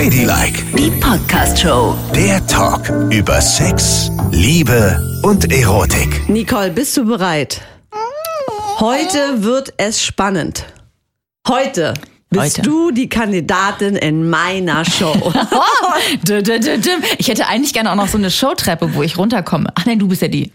Ladylike, Die Podcast-Show. der Talk über Sex, Liebe und Erotik. Nicole, bist du bereit? Heute wird es spannend. Heute bist Heute. du die Kandidatin in meiner Show. Ich hätte eigentlich gerne auch noch so eine Showtreppe, wo ich runterkomme. Ach nein, du bist ja die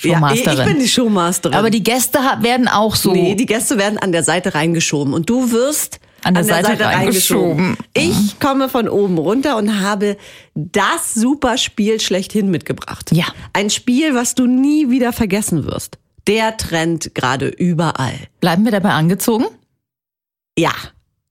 ja, ich Showmasterin. ich bin die Showmasterin. Aber die Gäste werden auch so. Nee, die Gäste werden an der Seite reingeschoben und du wirst An der Seite reingeschoben. Ich komme von oben runter und habe das super Spiel schlechthin mitgebracht. Ja. Ein Spiel, was du nie wieder vergessen wirst. Der Trend gerade überall. Bleiben wir dabei angezogen? Ja.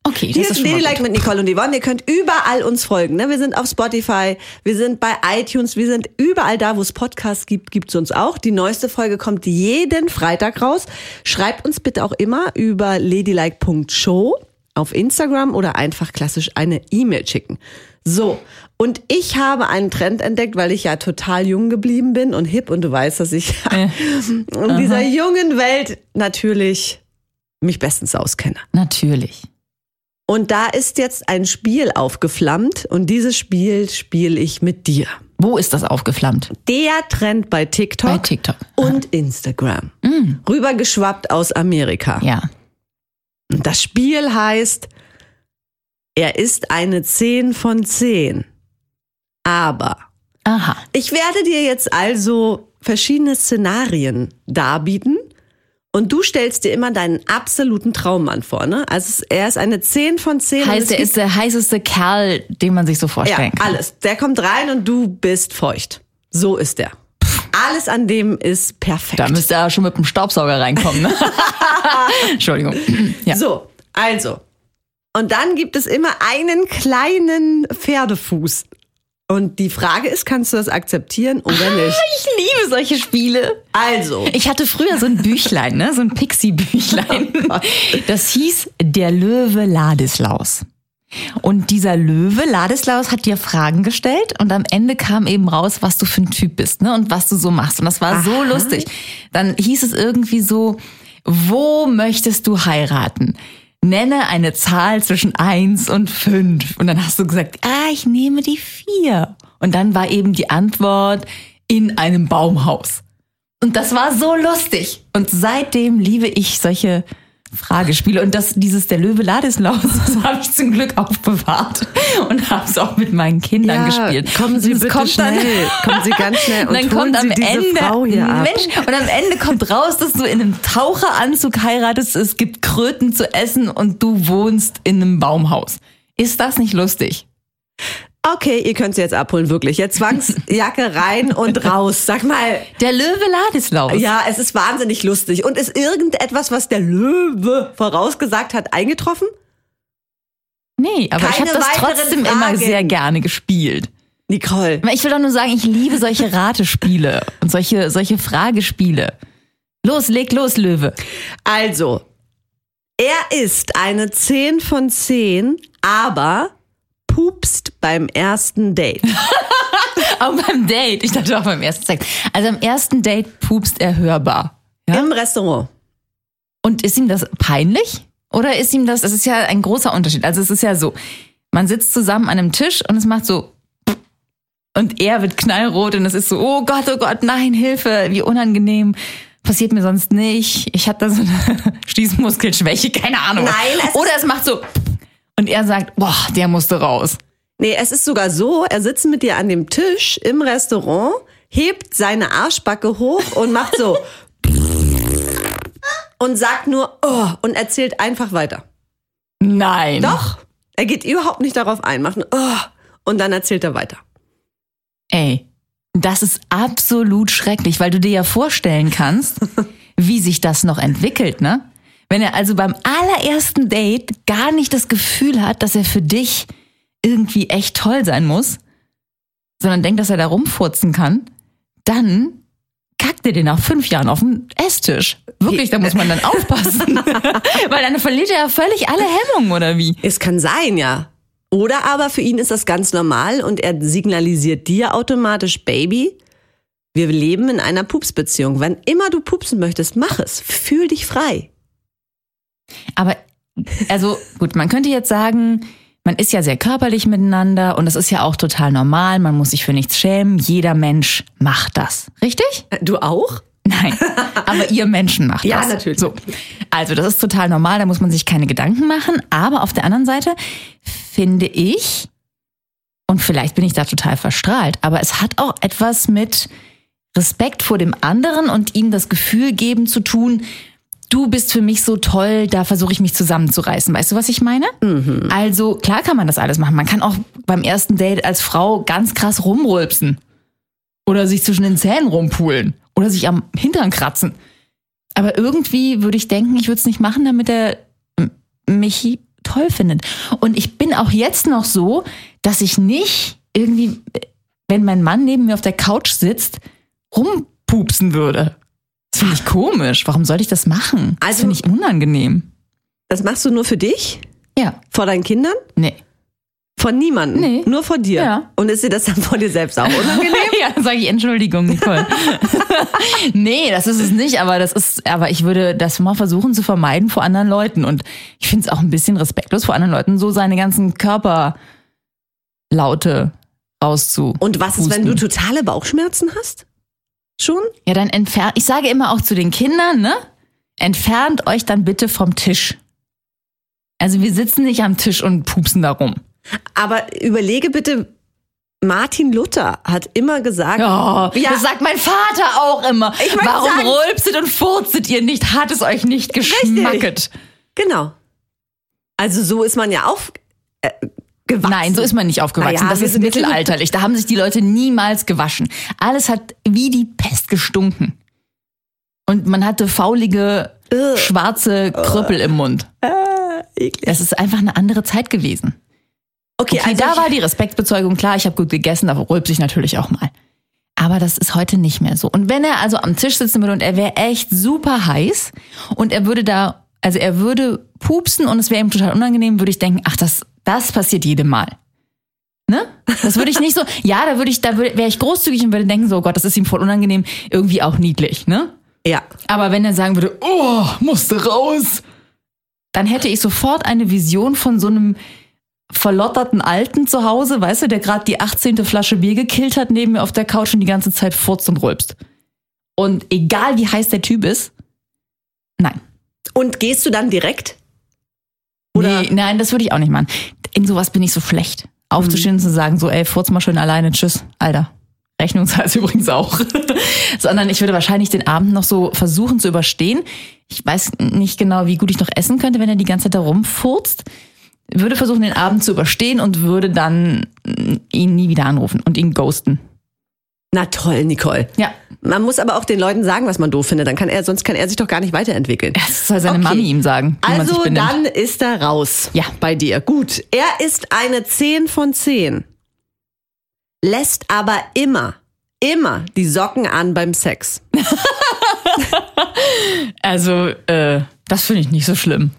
Okay, Hier das ist Ladylike gut. mit Nicole und Yvonne. Ihr könnt überall uns folgen. Ne? Wir sind auf Spotify, wir sind bei iTunes, wir sind überall da, wo es Podcasts gibt, gibt's uns auch. Die neueste Folge kommt jeden Freitag raus. Schreibt uns bitte auch immer über ladylike.show auf Instagram oder einfach klassisch eine E-Mail schicken. So, und ich habe einen Trend entdeckt, weil ich ja total jung geblieben bin und hip und du weißt, dass ich in dieser jungen Welt natürlich mich bestens auskenne. Natürlich. Und da ist jetzt ein Spiel aufgeflammt und dieses Spiel spiele ich mit dir. Wo ist das aufgeflammt? Der Trend bei TikTok, Bei TikTok. und Instagram. Rübergeschwappt aus Amerika. Ja. Und Das Spiel heißt, er ist eine 10 von 10. Aber Aha. ich werde dir jetzt also verschiedene Szenarien darbieten. Und du stellst dir immer deinen absoluten Traummann vor, ne? Also er ist eine 10 von 10. und Heißt, er ist der heißeste Kerl, den man sich so Ja, vorstellen kann. alles. Der kommt rein und du bist feucht. So ist der. Alles an dem ist perfekt. Da müsste er schon mit dem Staubsauger reinkommen. Ne? Entschuldigung. Ja. So, also. Und dann gibt es immer einen kleinen Pferdefuß. Und die Frage ist, kannst du das akzeptieren oder nicht? Ich liebe solche Spiele. Also, Ich hatte früher so ein Büchlein, ne? so ein Pixie-Büchlein. Das hieß Der Löwe Ladislaus. Und dieser Löwe, Ladislaus, hat dir Fragen gestellt und am Ende kam eben raus, was du für ein Typ bist ne? und was du so machst. Und das war so lustig. Dann hieß es irgendwie so, wo möchtest du heiraten? Nenne eine Zahl zwischen eins und fünf. Und dann hast du gesagt, ah, ich nehme die vier. Und dann war eben die Antwort in einem Baumhaus. Und das war so lustig. Und seitdem liebe ich solche Fragespiele. Und das, dieses der Löwe Ladislaus, das habe ich zum Glück aufbewahrt und habe es auch mit meinen Kindern gespielt. kommen Sie bitte kommt dann- schnell. Kommen Sie ganz schnell und dann kommt am Ende, Frau hier ab. Mensch, und am Ende kommt raus, dass du in einem Taucheranzug heiratest, es gibt Kröten zu essen und du wohnst in einem Baumhaus. Ist das nicht lustig? Okay, ihr könnt sie jetzt abholen, wirklich. Jetzt Zwangsjacke rein und raus. Sag mal, Der Löwe Ladislaus. ja, es ist wahnsinnig lustig. Und ist irgendetwas, was der Löwe vorausgesagt hat, eingetroffen? Nee, aber ich Keine habe das trotzdem Fragen. immer sehr gerne gespielt. Nicole. Ich will doch nur sagen, ich liebe solche Ratespiele und solche, solche Fragespiele. Los, leg los, Löwe. Also, er ist eine 10 von 10, aber pupst beim ersten Date. Auch beim Date. Ich dachte auch beim ersten Sex. Also am ersten Date pupst er hörbar. Ja? Im Restaurant. Und ist ihm das peinlich? Oder ist ihm das, es ist ja ein großer Unterschied. Also es ist ja so, man sitzt zusammen an einem Tisch und es macht so und er wird knallrot und es ist so, oh Gott, oh Gott, nein, Hilfe, wie unangenehm. Passiert mir sonst nicht. Ich habe da so eine Schließmuskelschwäche, keine Ahnung. Nein, es Oder es macht so und er sagt, boah, der musste raus. Nee, es ist sogar so, er sitzt mit dir an dem Tisch im Restaurant, hebt seine Arschbacke hoch und macht so und sagt nur oh und erzählt einfach weiter. Nein. Doch, er geht überhaupt nicht darauf ein, macht nur oh und dann erzählt er weiter. Ey, das ist absolut schrecklich, weil du dir ja vorstellen kannst, wie sich das noch entwickelt, ne? Wenn er also beim allerersten Date gar nicht das Gefühl hat, dass er für dich irgendwie echt toll sein muss, sondern denkt, dass er da rumfurzen kann, dann kackt er dir nach fünf Jahren auf den Esstisch. Wirklich, da muss man dann aufpassen. weil dann verliert er ja völlig alle Hemmungen, oder wie? Es kann sein, ja. Oder aber für ihn ist das ganz normal und er signalisiert dir automatisch, Baby, wir leben in einer Pupsbeziehung. Wann immer du pupsen möchtest, mach es. Fühl dich frei. Aber, also gut, man könnte jetzt sagen, man ist ja sehr körperlich miteinander und das ist ja auch total normal. Man muss sich für nichts schämen. Jeder Mensch macht das. Richtig? Du auch? Nein, aber ihr Menschen macht Ja, das. natürlich. So. Also, das ist total normal, da muss man sich keine Gedanken machen. Aber auf der anderen Seite finde ich, und vielleicht bin ich da total verstrahlt, aber es hat auch etwas mit Respekt vor dem anderen und ihm das Gefühl geben zu tun, du bist für mich so toll, da versuche ich mich zusammenzureißen. Weißt du, was ich meine? Also, klar kann man das alles machen. Man kann auch beim ersten Date als Frau ganz krass rumrülpsen. Oder sich zwischen den Zähnen rumpulen. Oder sich am Hintern kratzen. Aber irgendwie würde ich denken, ich würde es nicht machen, damit er mich toll findet. Und ich bin auch jetzt noch so, dass ich nicht irgendwie, wenn mein Mann neben mir auf der Couch sitzt, rumpupsen würde. Das finde ich komisch. Warum sollte ich das machen? Das Also- finde ich unangenehm. Das machst du nur für dich? Ja. Vor deinen Kindern? Nee. Von niemandem? Nee. Nur vor dir? Ja. Und ist dir das dann vor dir selbst auch unangenehm? ja, dann sage ich Entschuldigung, Nicole. nee, das ist es nicht, aber das ist, aber ich würde das mal versuchen zu vermeiden vor anderen Leuten. Und ich finde es auch ein bisschen respektlos vor anderen Leuten, so seine ganzen Körperlaute rauszu. Und was ist, wenn du totale Bauchschmerzen hast? Schon? Ja, dann entfernt, ich sage immer auch zu den Kindern, ne? Entfernt euch dann bitte vom Tisch. Also wir sitzen nicht am Tisch und pupsen da rum. Aber überlege bitte, Martin Luther hat immer gesagt, Ja, Ja. das sagt mein Vater auch immer. Ich Warum sagen- rülpset und furzet ihr nicht? Hat es euch nicht geschmacket? genau. Also so ist man ja auf äh, gewachsen. Nein, so ist man nicht aufgewachsen. Naja, das ist mittelalterlich. Da haben sich die Leute niemals gewaschen. Alles hat wie die Pest gestunken. Und man hatte faulige, Ugh. schwarze Krüppel im Mund. eklig. Das ist einfach eine andere Zeit gewesen. Okay, Okay, also da war die Respektbezeugung klar. Ich habe gut gegessen, da rülpse ich natürlich auch mal. Aber das ist heute nicht mehr so. Und wenn er also am Tisch sitzen würde und er wäre echt super heiß und er würde da, also er würde pupsen und es wäre ihm total unangenehm, würde ich denken, ach, das, das passiert jedem Mal. Ne? Das würde ich nicht so, ja, da würde ich, da wäre ich großzügig und würde denken, so oh Gott, das ist ihm voll unangenehm, irgendwie auch niedlich, ne? ja. Aber wenn er sagen würde, oh, musste raus, dann hätte ich sofort eine Vision von so einem verlotterten Alten zu Hause, weißt du, der gerade die 18. Flasche Bier gekillt hat, neben mir auf der Couch und die ganze Zeit furzt und rülpst. Und egal wie heiß der Typ ist, nein. Und gehst du dann direkt? Oder- Nee, nein, das würde ich auch nicht machen. In sowas bin ich so schlecht. Aufzustehen und zu sagen, so, ey, furz mal schön alleine, tschüss, Alter. Rechnung zahlt übrigens auch. Sondern ich würde wahrscheinlich den Abend noch so versuchen zu überstehen. Ich weiß nicht genau, wie gut ich noch essen könnte, wenn er die ganze Zeit da rumfurzt. Würde versuchen, den Abend zu überstehen und würde dann mm, ihn nie wieder anrufen und ihn ghosten. Na toll, Nicole. Ja, Man muss aber auch den Leuten sagen, was man doof findet. Dann kann er, sonst kann er sich doch gar nicht weiterentwickeln. das soll seine Okay. Mami ihm sagen, Also dann ist er raus. Ja. Bei dir. Gut. Er ist eine 10 von 10. Lässt aber immer, immer die Socken an beim Sex. Also, äh, das finde ich nicht so schlimm.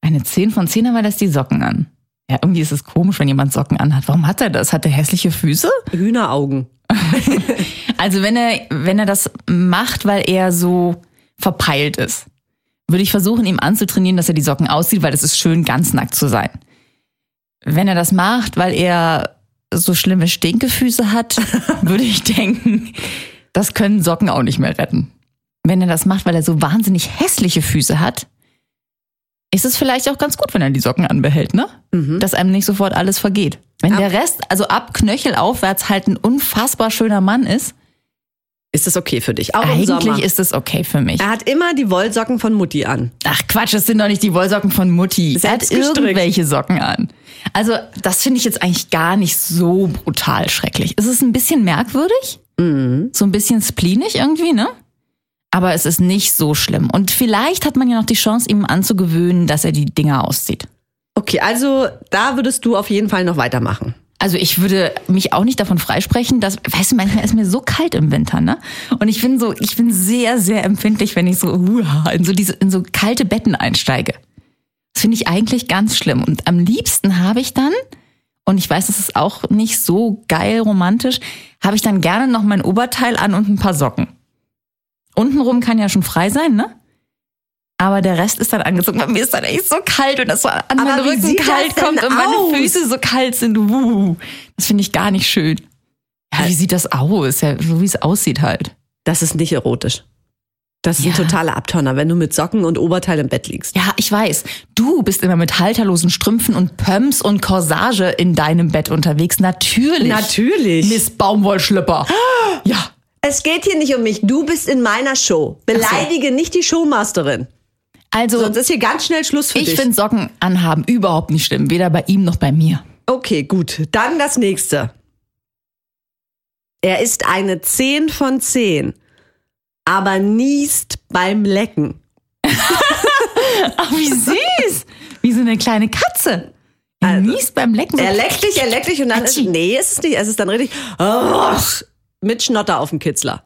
Eine 10 von 10, aber lässt die Socken an. Ja, irgendwie ist es komisch, wenn jemand Socken anhat. Warum hat er das? Hat er hässliche Füße? Hühneraugen. Also, wenn er, wenn er das macht, weil er so verpeilt ist, würde ich versuchen, ihm anzutrainieren, dass er die Socken auszieht, weil es ist schön, ganz nackt zu sein. Wenn er das macht, weil er so schlimme Stinkefüße hat, würde ich denken, das können Socken auch nicht mehr retten. Wenn er das macht, weil er so wahnsinnig hässliche Füße hat, ist es vielleicht auch ganz gut, wenn er die Socken anbehält, ne? Dass einem nicht sofort alles vergeht. Wenn der Rest, also ab Knöchel aufwärts halt ein unfassbar schöner Mann ist, Ist das okay für dich? Auch eigentlich ist es okay für mich. er hat immer die Wollsocken von Mutti an. Ach Quatsch, das sind doch nicht die Wollsocken von Mutti. Er hat Selbst gestrickt. irgendwelche Socken an. Also, das finde ich jetzt eigentlich gar nicht so brutal schrecklich. Es ist ein bisschen merkwürdig, Mhm. so ein bisschen spleenig irgendwie, ne? Aber es ist nicht so schlimm. Und vielleicht hat man ja noch die Chance, ihm anzugewöhnen, dass er die Dinger auszieht. Okay, also da würdest du auf jeden Fall noch weitermachen. Also ich würde mich auch nicht davon freisprechen, dass, weißt du, manchmal ist mir so kalt im Winter, ne? Und ich bin so, ich bin sehr, sehr empfindlich, wenn ich so uah, in so diese, in so kalte Betten einsteige. Das finde ich eigentlich ganz schlimm. Und am liebsten habe ich dann, und ich weiß, das ist auch nicht so geil romantisch, habe ich dann gerne noch mein Oberteil an und ein paar Socken. Untenrum kann ja schon frei sein, ne? aber der Rest ist dann angezogen. Bei mir ist dann echt so kalt und das so an Aber meinen Rücken kalt kommt und meine aus? Füße so kalt sind. Uh, das finde ich gar nicht schön. Ja, wie sieht das aus? Ja, so wie es aussieht halt. Das ist nicht erotisch. Das ist ein Ja. totaler Abturner, wenn du mit Socken und Oberteil im Bett liegst. Ja, ich weiß. Du bist immer mit halterlosen Strümpfen und Pumps und Corsage in deinem Bett unterwegs. Natürlich. Natürlich. Miss Baumwollschlüpper. Ja. Es geht hier nicht um mich. Du bist in meiner Show. Beleidige nicht die Showmasterin. Also, Sonst ist hier ganz schnell Schluss für ich dich. finde Socken anhaben überhaupt nicht schlimm. Weder bei ihm noch bei mir. Okay, gut. Dann das nächste. Er ist eine 10 von 10, aber niest beim Lecken. Ach, wie süß. wie so eine kleine Katze. Er niest beim Lecken. So Er leckt dich, er leckt dich und dann ist, nee, ist es nicht. Es ist dann richtig oh, mit Schnotter auf dem Kitzler.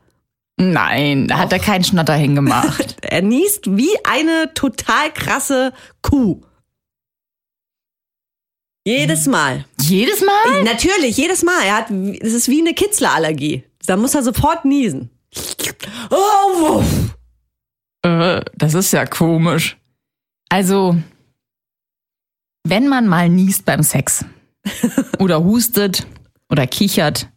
Nein, da hat er keinen Schnotter hingemacht. Er niest wie eine total krasse Kuh. Jedes Mal. Jedes Mal? Natürlich, jedes Mal. Er hat, es ist wie eine Kitzlerallergie. Da muss er sofort niesen. Oh, wuff. Äh, das ist ja komisch. Also, wenn man mal niest beim Sex oder hustet oder kichert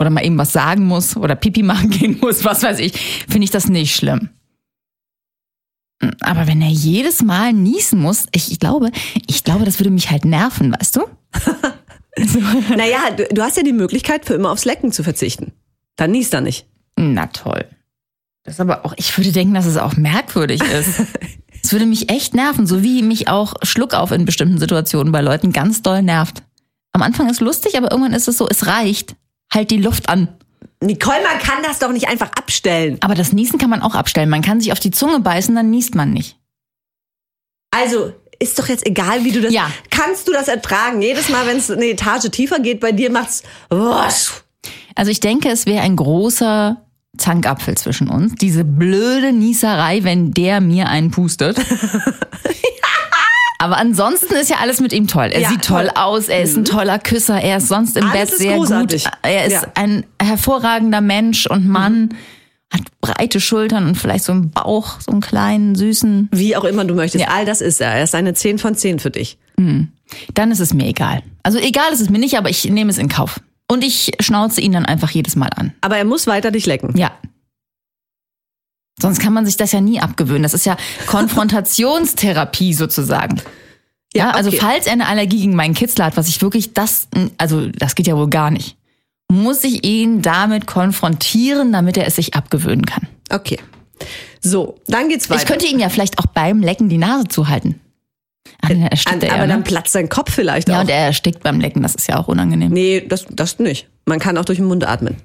oder mal eben was sagen muss oder Pipi machen gehen muss, was weiß ich, finde ich das nicht schlimm. Aber wenn er jedes Mal niesen muss, ich, ich glaube, ich glaube, das würde mich halt nerven, weißt du? Naja, du, du hast ja die Möglichkeit, für immer aufs Lecken zu verzichten. Dann niest er nicht. Na toll. Das ist aber auch, ich würde denken, dass es auch merkwürdig ist. Es würde mich echt nerven, so wie mich auch Schluckauf in bestimmten Situationen bei Leuten ganz doll nervt. Am Anfang ist lustig, aber irgendwann ist es so, es reicht. Halt die Luft an. Nicole, man kann das doch nicht einfach abstellen. Aber das Niesen kann man auch abstellen. Man kann sich auf die Zunge beißen, dann niest man nicht. Also, ist doch jetzt egal, wie du das. Ja. Kannst du das ertragen? Jedes Mal, wenn es eine Etage tiefer geht, bei dir macht's. was? Also ich denke, es wäre ein großer Zankapfel zwischen uns. Diese blöde Nieserei, wenn der mir einen pustet. Aber ansonsten ist ja alles mit ihm toll. Er Ja, sieht toll, toll. aus, er ist ein toller Küsser, er ist sonst im Alles Bett sehr großartig. gut. Er ist Ja. ein hervorragender Mensch und Mann, hat breite Schultern und vielleicht so einen Bauch, so einen kleinen, süßen. Wie auch immer du möchtest. Ja. All das ist er. Er ist eine 10 von 10 für dich. Dann ist es mir egal. Also egal ist es mir nicht, aber ich nehme es in Kauf. Und ich schnauze ihn dann einfach jedes Mal an. Aber er muss weiter dich lecken. Ja. Sonst kann man sich das ja nie abgewöhnen. Das ist ja Konfrontationstherapie sozusagen. Ja, also okay. falls er eine Allergie gegen meinen Kitzler hat, was ich wirklich das, also das geht ja wohl gar nicht, muss ich ihn damit konfrontieren, damit er es sich abgewöhnen kann. Okay. So, dann geht's weiter. Ich könnte ihn ja vielleicht auch beim Lecken die Nase zuhalten. Dann erstickt An, er aber ja, dann ne? platzt sein Kopf vielleicht Ja, auch. und er erstickt beim Lecken, das ist ja auch unangenehm. nee, das, das nicht. Man kann auch durch den Mund atmen.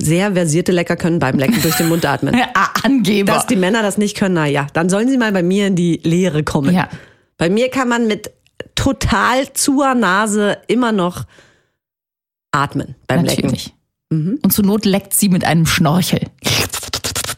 Sehr versierte Lecker können beim Lecken durch den Mund atmen. Ah, Angeber. Dass die Männer das nicht können, na ja, dann sollen sie mal bei mir in die Lehre kommen. Ja. Bei mir kann man mit total zuer Nase immer noch atmen beim Natürlich. Mhm. Und zur Not leckt sie mit einem Schnorchel. Lecken.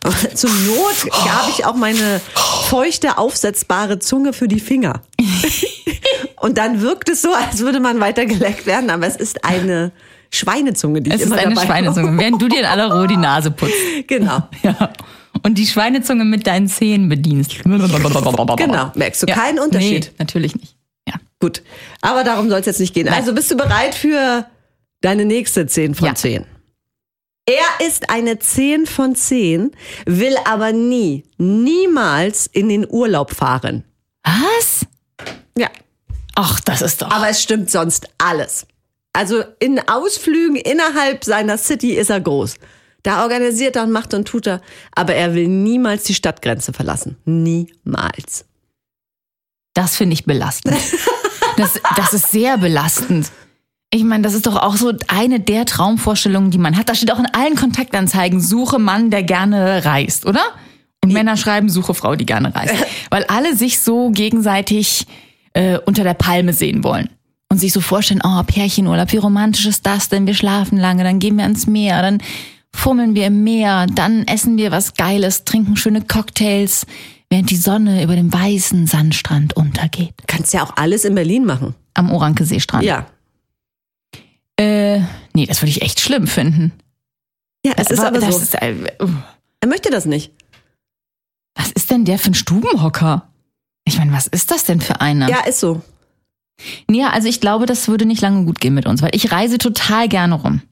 Zur Not habe ich auch meine feuchte, aufsetzbare Zunge für die Finger. Und dann wirkt es so, als würde man weiter geleckt werden, aber es ist eine Schweinezunge, die Es ich ist immer eine dabei Schweinezunge, während du dir in aller Ruhe die Nase putzt. Genau. Ja. Und die Schweinezunge mit deinen Zähnen bedienst. Genau. Merkst du keinen Unterschied? Nee, natürlich nicht. Ja. Gut. Aber darum soll es jetzt nicht gehen. Also bist du bereit für deine nächste 10 von Ja. 10? Er ist eine 10 von 10, will aber nie, niemals in den Urlaub fahren. Was? Ja. Ach, das ist doch. Aber es stimmt sonst alles. Also in Ausflügen innerhalb seiner City ist er groß. Da organisiert er und macht und tut er. Aber er will niemals die Stadtgrenze verlassen. Niemals. Das finde ich belastend. Das, das ist sehr belastend. Ich meine, das ist doch auch so eine der Traumvorstellungen, die man hat. Da steht auch in allen Kontaktanzeigen, suche Mann, der gerne reist, oder? Und Männer schreiben, suche Frau, die gerne reist. Weil alle sich so gegenseitig äh, unter der Palme sehen wollen. Und sich so vorstellen, oh, Pärchenurlaub, wie romantisch ist das denn? Wir schlafen lange, dann gehen wir ans Meer, dann fummeln wir im Meer, dann essen wir was Geiles, trinken schöne Cocktails, während die Sonne über dem weißen Sandstrand untergeht. Kannst ja auch alles in Berlin machen. Am Orankeseestrand. Ja. Äh, nee, das würde ich echt schlimm finden. Ja, es ist aber das so. Ist, äh, uh. Er möchte das nicht. Was ist denn der für ein Stubenhocker? Ich meine, was ist das denn für einer? Ja, ist so. Ja, also ich glaube, das würde nicht lange gut gehen mit uns, weil ich reise total gerne rum.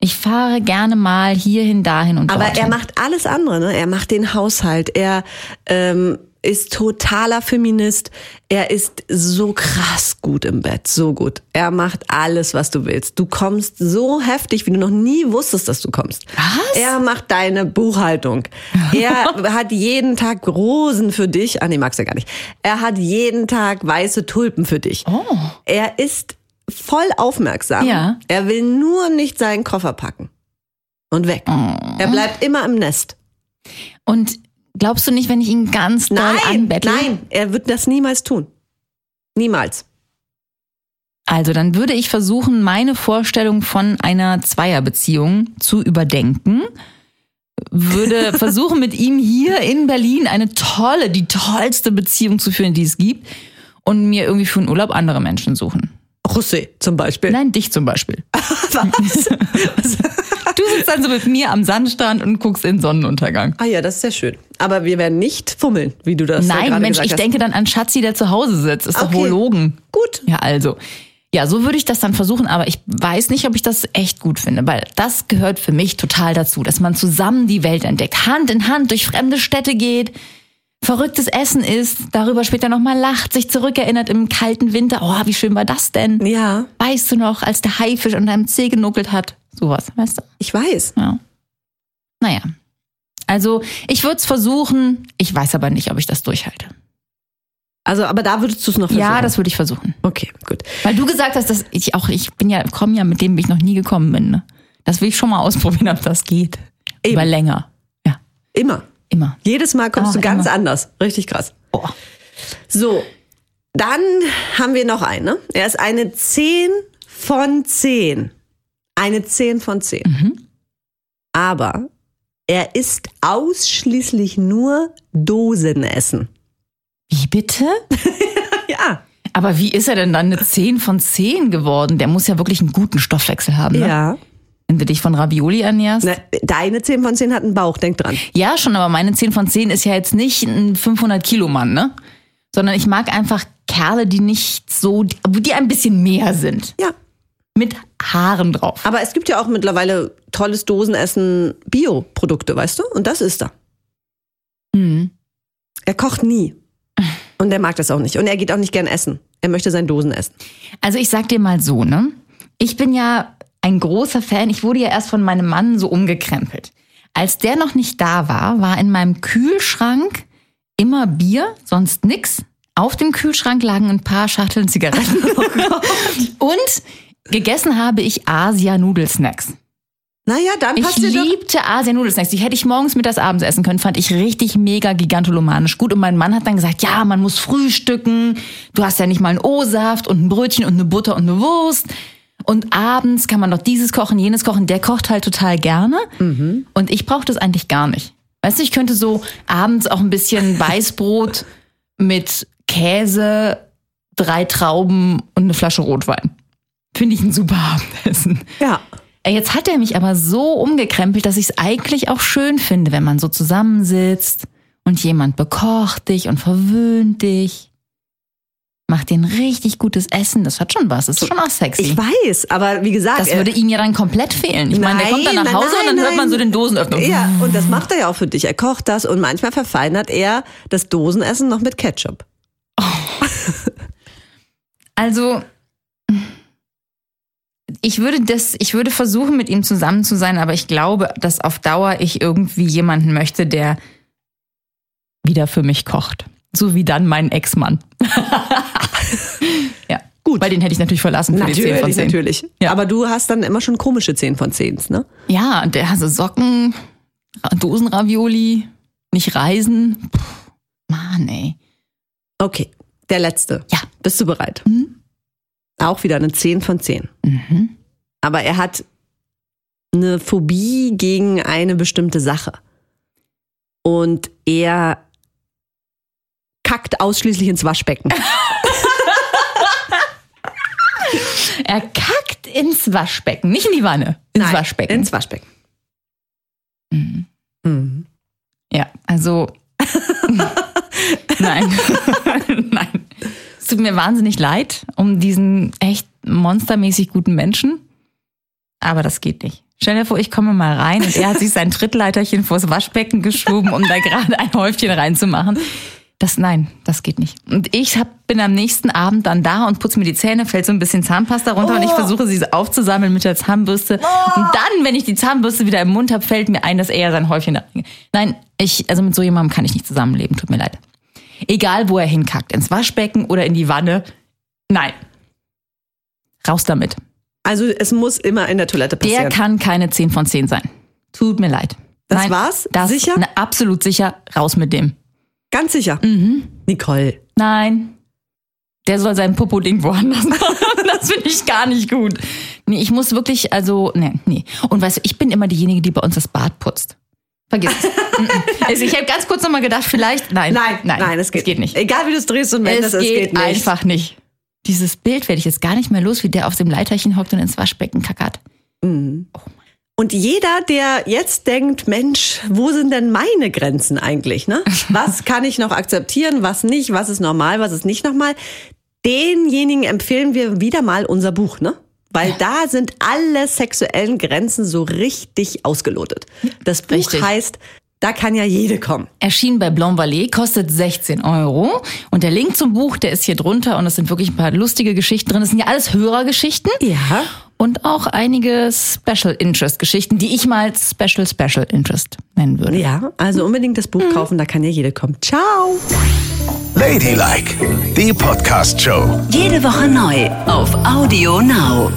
Ich fahre gerne mal hierhin, dahin und Aber dorthin. er macht alles andere, ne? Er macht den Haushalt. Er ähm, ist totaler Feminist. Er ist so krass gut im Bett, so gut. Er macht alles, was du willst. Du kommst so heftig, wie du noch nie wusstest, dass du kommst. Was? Er macht deine Buchhaltung. Er hat jeden Tag Rosen für dich. Ah, nee, magst du gar nicht. Er hat jeden Tag weiße Tulpen für dich. Oh. Er ist voll aufmerksam. Ja. Er will nur nicht seinen Koffer packen. Und weg. Oh. Er bleibt immer im Nest. Und glaubst du nicht, wenn ich ihn ganz doll Nein, anbettle? nein, er wird das niemals tun. Niemals. Also dann würde ich versuchen, meine Vorstellung von einer Zweierbeziehung zu überdenken. Würde versuchen, mit ihm hier in Berlin eine tolle, die tollste Beziehung zu führen, die es gibt. Und mir irgendwie für einen Urlaub andere Menschen suchen. José zum Beispiel. Nein, dich zum Beispiel. Was? Du sitzt dann so mit mir am Sandstrand und guckst in den Sonnenuntergang. ah ja, das ist sehr schön. Aber wir werden nicht fummeln, wie du das ja Nein, gerade Mensch, ich hast. denke dann an Schatzi, der zu Hause sitzt. Ist doch Okay. wohl Logen. Gut. Ja, also. Ja, so würde ich das dann versuchen, aber ich weiß nicht, ob ich das echt gut finde, weil das gehört für mich total dazu, dass man zusammen die Welt entdeckt, Hand in Hand durch fremde Städte geht, verrücktes Essen isst, darüber später nochmal lacht, sich zurückerinnert im kalten Winter. Oh, wie schön war das denn? Ja, Weißt du noch, als der Haifisch an deinem Zeh genuckelt hat? Sowas, weißt du? ich weiß. Ja. Naja. Also, ich würde es versuchen, ich weiß aber nicht, ob ich das durchhalte. Also, aber da würdest du es noch versuchen. Ja, das würde ich versuchen. Okay, gut. Weil du gesagt hast, dass ich auch, ich bin ja, komme ja mit dem, wie ich noch nie gekommen bin. Ne? Das will ich schon mal ausprobieren, ob das geht. Eben. Aber länger. Ja, Immer. Immer. Jedes Mal kommst Oh, du ganz immer. anders. Richtig krass. Oh. So, dann haben wir noch einen. Ne? Er ist eine 10 von 10. Eine 10 von 10. Mhm. Aber er isst ausschließlich nur Dosenessen. Wie bitte? Ja. Aber wie ist er denn dann eine 10 von 10 geworden? Der muss ja wirklich einen guten Stoffwechsel haben, ne? Ja. Wenn du dich von Ravioli ernährst. Na, deine 10 von 10 hat einen Bauch, denk dran. Ja, schon, aber meine 10 von 10 ist ja jetzt nicht ein 500-Kilo-Mann, ne? Sondern ich mag einfach Kerle, die nicht so, die ein bisschen mehr sind. Ja. Mit Haaren drauf. Aber es gibt ja auch mittlerweile tolles Dosenessen, Bioprodukte, weißt du? Und das ist er. Mhm. Er kocht nie. Und er mag das auch nicht. Und er geht auch nicht gern essen. Er möchte sein Dosen essen. Also ich sag dir mal so, ne? Ich bin ja ein großer Fan. Ich wurde ja erst von meinem Mann so umgekrempelt. Als der noch nicht da war, war in meinem Kühlschrank immer Bier, sonst nix. Auf dem Kühlschrank lagen ein paar Schachteln Zigaretten. Und gegessen habe ich Asia-Nudelsnacks. Naja, dann Ich passt doch. liebte Asia-Nudelsnacks. Die hätte ich morgens, mittags, abends essen können. Fand ich richtig mega gigantolomanisch gut. Und mein Mann hat dann gesagt, ja, man muss frühstücken. Du hast ja nicht mal einen O-Saft und ein Brötchen und eine Butter und eine Wurst. Und abends kann man doch dieses kochen, jenes kochen. Der kocht halt total gerne. Und ich brauche das eigentlich gar nicht. Weißt du, ich könnte so abends auch ein bisschen Weißbrot mit Käse, drei Trauben und eine Flasche Rotwein. Finde ich ein super Abendessen. Ja. Jetzt hat er mich aber so umgekrempelt, dass ich es eigentlich auch schön finde, wenn man so zusammensitzt und jemand bekocht dich und verwöhnt dich. Macht dir ein richtig gutes Essen. Das hat schon was. Das ist schon auch sexy. Ich weiß, aber wie gesagt. das er- würde ihm ja dann komplett fehlen. Ich meine, der kommt dann nach Nein, Hause nein, und dann hört man nein. so den Dosenöffner. Ja, und das macht er ja auch für dich. Er kocht das und manchmal verfeinert er das Dosenessen noch mit Ketchup. Also, ich würde das, ich würde versuchen, mit ihm zusammen zu sein, aber ich glaube, dass auf Dauer ich irgendwie jemanden möchte, der wieder für mich kocht. So wie dann mein Ex-Mann. ja. Gut. Weil den hätte ich natürlich verlassen für die 10 von 10. natürlich. Ja. Aber du hast dann immer schon komische 10 von 10, ne? Ja, und der hatte Socken, Dosenravioli, nicht reisen. Puh, Mann, ey. Okay, der letzte. Ja. Bist du bereit? Mhm. Auch wieder eine 10 von 10. Mhm. Aber er hat eine Phobie gegen eine bestimmte Sache. Und er kackt ausschließlich ins Waschbecken. Er kackt ins Waschbecken, nicht in die Wanne, ins Nein, Waschbecken. Ins Waschbecken. Mhm. Ja, also Nein. Nein. Es tut mir wahnsinnig leid um diesen echt monstermäßig guten Menschen. Aber das geht nicht. Stell dir vor, ich komme mal rein und er hat sich sein Trittleiterchen vors Waschbecken geschoben, um da gerade ein Häufchen reinzumachen. Das, nein, das geht nicht. Und ich hab, bin am nächsten Abend dann da und putze mir die Zähne, fällt so ein bisschen Zahnpasta runter und ich versuche sie aufzusammeln mit der Zahnbürste. Und dann, wenn ich die Zahnbürste wieder im Mund habe, fällt mir ein, dass er sein Häufchen da. Nein, ich, also mit so jemandem kann ich nicht zusammenleben, tut mir leid. Egal, wo er hinkackt, ins Waschbecken oder in die Wanne. Nein. Raus damit. Also es muss immer in der Toilette passieren. Der kann keine 10 von 10 sein. Tut mir leid. Das Nein, war's? Das, Sicher? Na, absolut sicher. Raus mit dem. Ganz sicher. Mhm. Nicole. Nein. Der soll sein Popo-Ding woanders machen. Das finde ich gar nicht gut. Nee, ich muss wirklich, also, nee, nee. Und weißt du, ich bin immer diejenige, die bei uns das Bad putzt. Vergiss es. Also ich habe ganz kurz nochmal gedacht, vielleicht, nein. Nein, nein, es geht, nicht. Egal wie du es drehst und Es wendest, es geht, geht nicht. einfach nicht. Dieses Bild werde ich jetzt gar nicht mehr los, wie der auf dem Leiterchen hockt und ins Waschbecken kackert. Und jeder, der jetzt denkt, Mensch, wo sind denn meine Grenzen eigentlich? Ne? Was kann ich noch akzeptieren, was nicht, was ist normal, was ist nicht normal? Denjenigen empfehlen wir wieder mal unser Buch, ne? Weil da sind alle sexuellen Grenzen so richtig ausgelotet. Das Buch Richtig. heißt, da kann ja jede kommen. Erschien bei Blanc Vallée, kostet 16 Euro. Und der Link zum Buch, der ist hier drunter und es sind wirklich ein paar lustige Geschichten drin. Das sind ja alles Hörergeschichten. Ja. Und auch einige Special Interest Geschichten, die ich mal Special Special Interest nennen würde. Ja, also unbedingt das Buch kaufen, da kann ja jede kommen. Ciao! Ladylike, die Podcast-Show. Jede Woche neu auf Audio Now.